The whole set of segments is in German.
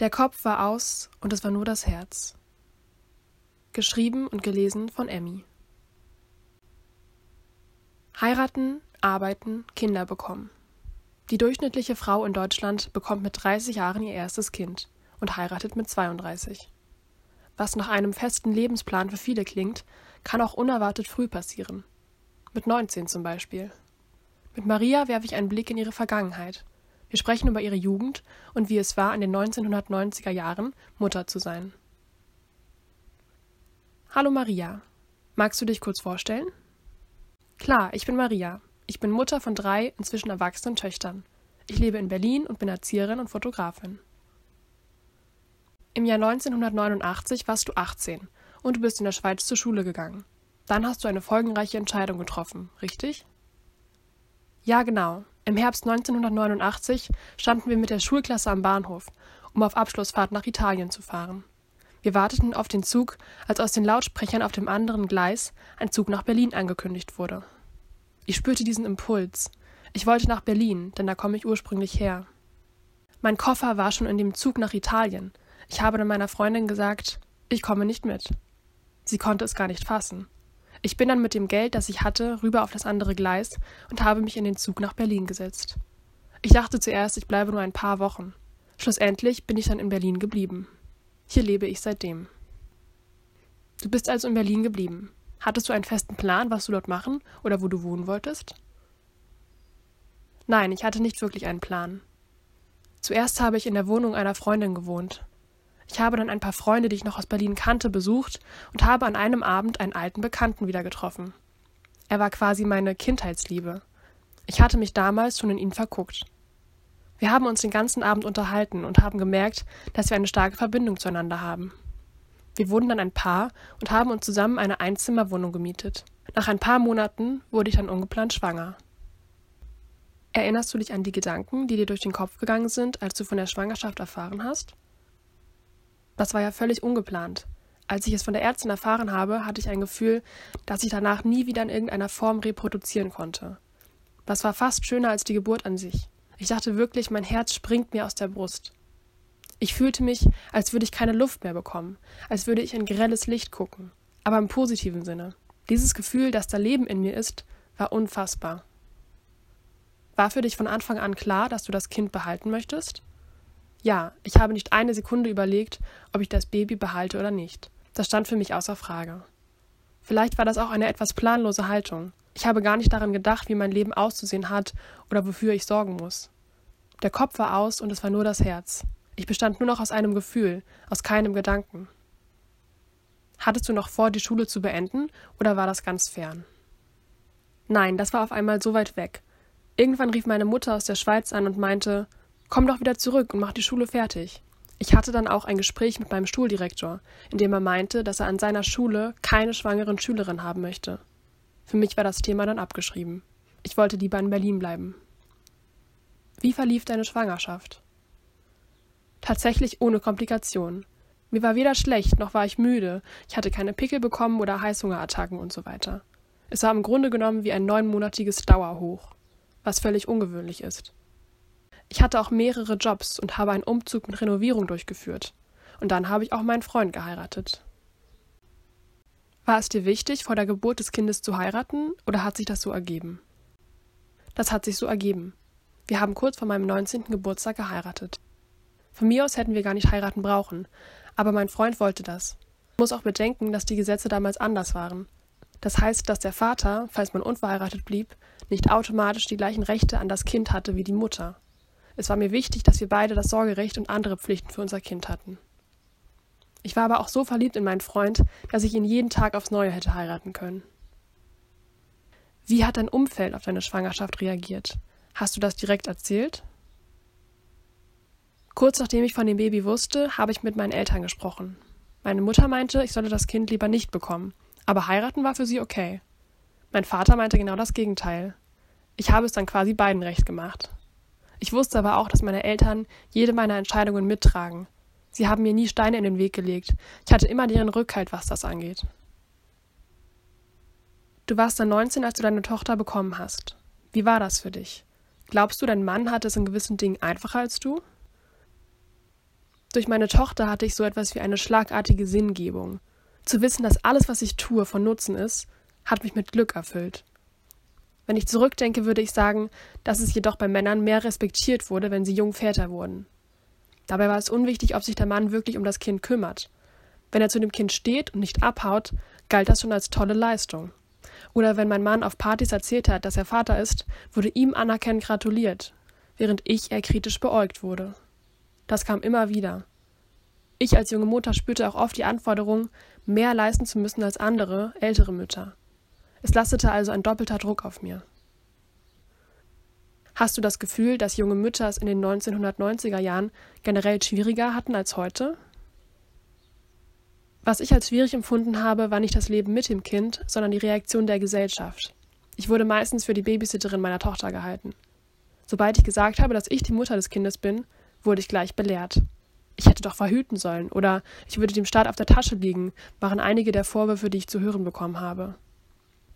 Der Kopf war aus und es war nur das Herz. Geschrieben und gelesen von Emmy. Heiraten, arbeiten, Kinder bekommen. Die durchschnittliche Frau in Deutschland bekommt mit 30 Jahren ihr erstes Kind und heiratet mit 32. Was nach einem festen Lebensplan für viele klingt, kann auch unerwartet früh passieren. Mit 19 zum Beispiel. Mit Maria werfe ich einen Blick in ihre Vergangenheit. Wir sprechen über ihre Jugend und wie es war, in den 1990er Jahren Mutter zu sein. Hallo Maria. Magst du dich kurz vorstellen? Klar, ich bin Maria. Ich bin Mutter von drei inzwischen erwachsenen Töchtern. Ich lebe in Berlin und bin Erzieherin und Fotografin. Im Jahr 1989 warst du 18 und du bist in der Schweiz zur Schule gegangen. Dann hast du eine folgenreiche Entscheidung getroffen, richtig? Ja, genau. Im Herbst 1989 standen wir mit der Schulklasse am Bahnhof, um auf Abschlussfahrt nach Italien zu fahren. Wir warteten auf den Zug, als aus den Lautsprechern auf dem anderen Gleis ein Zug nach Berlin angekündigt wurde. Ich spürte diesen Impuls. Ich wollte nach Berlin, denn da komme ich ursprünglich her. Mein Koffer war schon in dem Zug nach Italien. Ich habe dann meiner Freundin gesagt, ich komme nicht mit. Sie konnte es gar nicht fassen. Ich bin dann mit dem Geld, das ich hatte, rüber auf das andere Gleis und habe mich in den Zug nach Berlin gesetzt. Ich dachte zuerst, ich bleibe nur ein paar Wochen. Schlussendlich bin ich dann in Berlin geblieben. Hier lebe ich seitdem. Du bist also in Berlin geblieben. Hattest du einen festen Plan, was du dort machen oder wo du wohnen wolltest? Nein, ich hatte nicht wirklich einen Plan. Zuerst habe ich in der Wohnung einer Freundin gewohnt. Ich habe dann ein paar Freunde, die ich noch aus Berlin kannte, besucht und habe an einem Abend einen alten Bekannten wieder getroffen. Er war quasi meine Kindheitsliebe. Ich hatte mich damals schon in ihn verguckt. Wir haben uns den ganzen Abend unterhalten und haben gemerkt, dass wir eine starke Verbindung zueinander haben. Wir wurden dann ein Paar und haben uns zusammen eine Einzimmerwohnung gemietet. Nach ein paar Monaten wurde ich dann ungeplant schwanger. Erinnerst du dich an die Gedanken, die dir durch den Kopf gegangen sind, als du von der Schwangerschaft erfahren hast? Das war ja völlig ungeplant. Als ich es von der Ärztin erfahren habe, hatte ich ein Gefühl, dass ich danach nie wieder in irgendeiner Form reproduzieren konnte. Das war fast schöner als die Geburt an sich. Ich dachte wirklich, mein Herz springt mir aus der Brust. Ich fühlte mich, als würde ich keine Luft mehr bekommen, als würde ich in grelles Licht gucken, aber im positiven Sinne. Dieses Gefühl, dass da Leben in mir ist, war unfassbar. War für dich von Anfang an klar, dass du das Kind behalten möchtest? Ja, ich habe nicht eine Sekunde überlegt, ob ich das Baby behalte oder nicht. Das stand für mich außer Frage. Vielleicht war das auch eine etwas planlose Haltung. Ich habe gar nicht daran gedacht, wie mein Leben auszusehen hat oder wofür ich sorgen muss. Der Kopf war aus und es war nur das Herz. Ich bestand nur noch aus einem Gefühl, aus keinem Gedanken. Hattest du noch vor, die Schule zu beenden, oder war das ganz fern? Nein, das war auf einmal so weit weg. Irgendwann rief meine Mutter aus der Schweiz an und meinte, komm doch wieder zurück und mach die Schule fertig. Ich hatte dann auch ein Gespräch mit meinem Schuldirektor, in dem er meinte, dass er an seiner Schule keine schwangeren Schülerinnen haben möchte. Für mich war das Thema dann abgeschrieben. Ich wollte lieber in Berlin bleiben. Wie verlief deine Schwangerschaft? Tatsächlich ohne Komplikationen. Mir war weder schlecht, noch war ich müde, ich hatte keine Pickel bekommen oder Heißhungerattacken und so weiter. Es war im Grunde genommen wie ein neunmonatiges Dauerhoch, was völlig ungewöhnlich ist. Ich hatte auch mehrere Jobs und habe einen Umzug mit Renovierung durchgeführt. Und dann habe ich auch meinen Freund geheiratet. War es dir wichtig, vor der Geburt des Kindes zu heiraten, oder hat sich das so ergeben? Das hat sich so ergeben. Wir haben kurz vor meinem 19. Geburtstag geheiratet. Von mir aus hätten wir gar nicht heiraten brauchen, aber mein Freund wollte das. Man muss auch bedenken, dass die Gesetze damals anders waren. Das heißt, dass der Vater, falls man unverheiratet blieb, nicht automatisch die gleichen Rechte an das Kind hatte wie die Mutter. Es war mir wichtig, dass wir beide das Sorgerecht und andere Pflichten für unser Kind hatten. Ich war aber auch so verliebt in meinen Freund, dass ich ihn jeden Tag aufs Neue hätte heiraten können. Wie hat dein Umfeld auf deine Schwangerschaft reagiert? Hast du das direkt erzählt? Kurz nachdem ich von dem Baby wusste, habe ich mit meinen Eltern gesprochen. Meine Mutter meinte, ich solle das Kind lieber nicht bekommen, aber heiraten war für sie okay. Mein Vater meinte genau das Gegenteil. Ich habe es dann quasi beiden recht gemacht. Ich wusste aber auch, dass meine Eltern jede meiner Entscheidungen mittragen. Sie haben mir nie Steine in den Weg gelegt. Ich hatte immer deren Rückhalt, was das angeht. Du warst dann 19, als du deine Tochter bekommen hast. Wie war das für dich? Glaubst du, dein Mann hatte es in gewissen Dingen einfacher als du? Durch meine Tochter hatte ich so etwas wie eine schlagartige Sinngebung. Zu wissen, dass alles, was ich tue, von Nutzen ist, hat mich mit Glück erfüllt. Wenn ich zurückdenke, würde ich sagen, dass es jedoch bei Männern mehr respektiert wurde, wenn sie jung Väter wurden. Dabei war es unwichtig, ob sich der Mann wirklich um das Kind kümmert. Wenn er zu dem Kind steht und nicht abhaut, galt das schon als tolle Leistung. Oder wenn mein Mann auf Partys erzählt hat, dass er Vater ist, wurde ihm anerkennend gratuliert, während ich eher kritisch beäugt wurde. Das kam immer wieder. Ich als junge Mutter spürte auch oft die Anforderung, mehr leisten zu müssen als andere, ältere Mütter. Es lastete also ein doppelter Druck auf mir. Hast du das Gefühl, dass junge Mütter es in den 1990er Jahren generell schwieriger hatten als heute? Was ich als schwierig empfunden habe, war nicht das Leben mit dem Kind, sondern die Reaktion der Gesellschaft. Ich wurde meistens für die Babysitterin meiner Tochter gehalten. Sobald ich gesagt habe, dass ich die Mutter des Kindes bin, wurde ich gleich belehrt. Ich hätte doch verhüten sollen oder ich würde dem Staat auf der Tasche liegen, waren einige der Vorwürfe, die ich zu hören bekommen habe.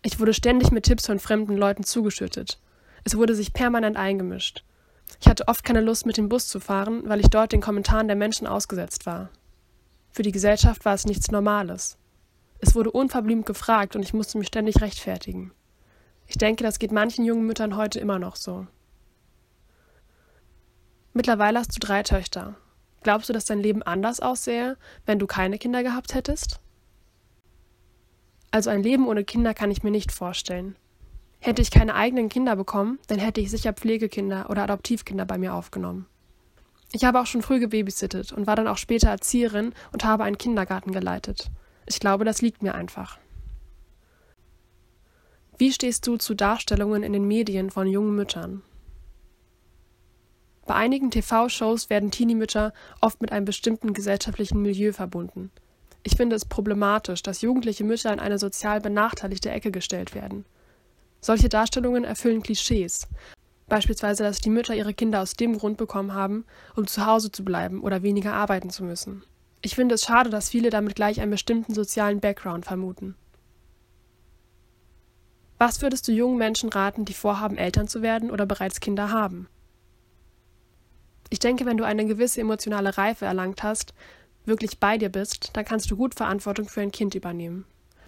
Ich wurde ständig mit Tipps von fremden Leuten zugeschüttet. Es wurde sich permanent eingemischt. Ich hatte oft keine Lust, mit dem Bus zu fahren, weil ich dort den Kommentaren der Menschen ausgesetzt war. Für die Gesellschaft war es nichts Normales. Es wurde unverblümt gefragt und ich musste mich ständig rechtfertigen. Ich denke, das geht manchen jungen Müttern heute immer noch so. Mittlerweile hast du drei Töchter. Glaubst du, dass dein Leben anders aussähe, wenn du keine Kinder gehabt hättest? Also ein Leben ohne Kinder kann ich mir nicht vorstellen. Hätte ich keine eigenen Kinder bekommen, dann hätte ich sicher Pflegekinder oder Adoptivkinder bei mir aufgenommen. Ich habe auch schon früh gebabysittet und war dann auch später Erzieherin und habe einen Kindergarten geleitet. Ich glaube, das liegt mir einfach. Wie stehst du zu Darstellungen in den Medien von jungen Müttern? Bei einigen TV-Shows werden Teenie-Mütter oft mit einem bestimmten gesellschaftlichen Milieu verbunden. Ich finde es problematisch, dass jugendliche Mütter in eine sozial benachteiligte Ecke gestellt werden. Solche Darstellungen erfüllen Klischees, Beispielsweise, dass die Mütter ihre Kinder aus dem Grund bekommen haben, um zu Hause zu bleiben oder weniger arbeiten zu müssen. Ich finde es schade, dass viele damit gleich einen bestimmten sozialen Background vermuten. Was würdest du jungen Menschen raten, die vorhaben, Eltern zu werden oder bereits Kinder haben? Ich denke, wenn du eine gewisse emotionale Reife erlangt hast, wirklich bei dir bist, dann kannst du gut Verantwortung für ein Kind übernehmen.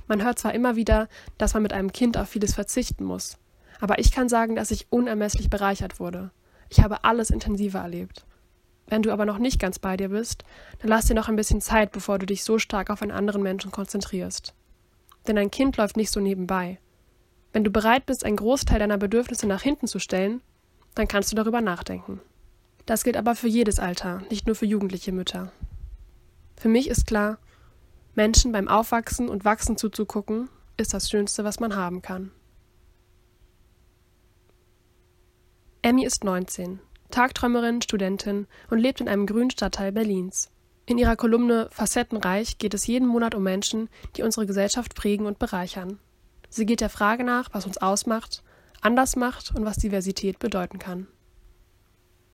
Man hört zwar immer wieder, dass man mit einem Kind auf vieles verzichten muss, aber ich kann sagen, dass ich unermesslich bereichert wurde. Ich habe alles intensiver erlebt. Wenn du aber noch nicht ganz bei dir bist, dann lass dir noch ein bisschen Zeit, bevor du dich so stark auf einen anderen Menschen konzentrierst. Denn ein Kind läuft nicht so nebenbei. Wenn du bereit bist, einen Großteil deiner Bedürfnisse nach hinten zu stellen, dann kannst du darüber nachdenken. Das gilt aber für jedes Alter, nicht nur für jugendliche Mütter. Für mich ist klar, Menschen beim Aufwachsen und Wachsen zuzugucken, ist das Schönste, was man haben kann. Emmy ist 19, Tagträumerin, Studentin und lebt in einem grünen Stadtteil Berlins. In ihrer Kolumne Facettenreich geht es jeden Monat um Menschen, die unsere Gesellschaft prägen und bereichern. Sie geht der Frage nach, was uns ausmacht, anders macht und was Diversität bedeuten kann.